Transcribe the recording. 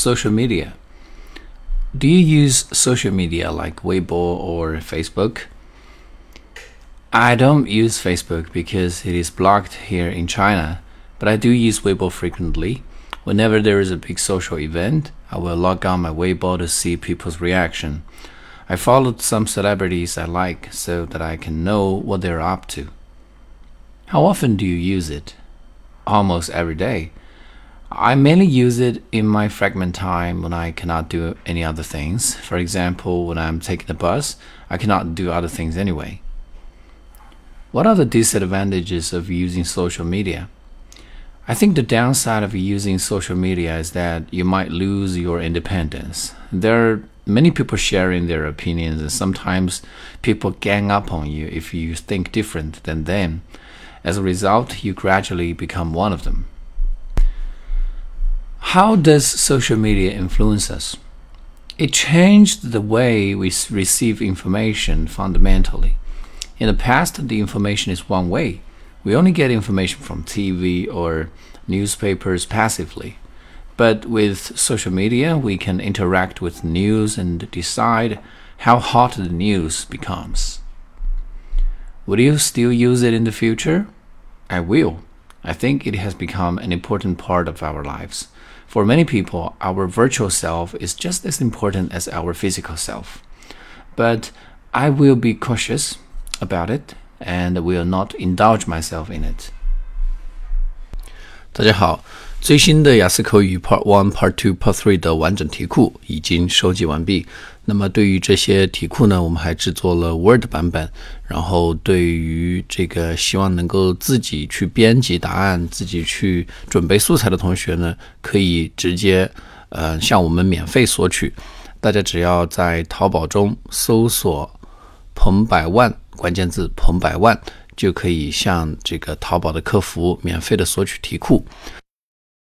social media. Do you use social media like Weibo or Facebook? I don't use Facebook because it is blocked here in China, but I do use Weibo frequently. Whenever there is a big social event, I will log on my Weibo to see people's reaction. I followed some celebrities I like so that I can know what they're up to. How often do you use it? Almost every day. I mainly use it in my fragment time when I cannot do any other things. For example, when I'm taking the bus, I cannot do other things anyway. What are the disadvantages of using social media? I think the downside of using social media is that you might lose your independence. There are many people sharing their opinions, and sometimes people gang up on you if you think different than them. As a result, you gradually become one of them. How does social media influence us? It changed the way we receive information fundamentally. In the past, the information is one way. We only get information from TV or newspapers passively. But with social media, we can interact with news and decide how hot the news becomes. Will you still use it in the future? I will. I think it has become an important part of our lives. For many people, our virtual self is just as important as our physical self. But I will be cautious about it and will not indulge myself in it. 大家好， 最新的雅思口语 Part One、Part Two、Part Three 的完整题库已经收集完毕。那么对于这些题库呢，我们还制作了 Word 版本。然后对于这个希望能够自己去编辑答案、自己去准备素材的同学呢，可以直接呃向我们免费索取。大家只要在淘宝中搜索“彭百万”关键字“彭百万”，就可以向这个淘宝的客服免费的索取题库。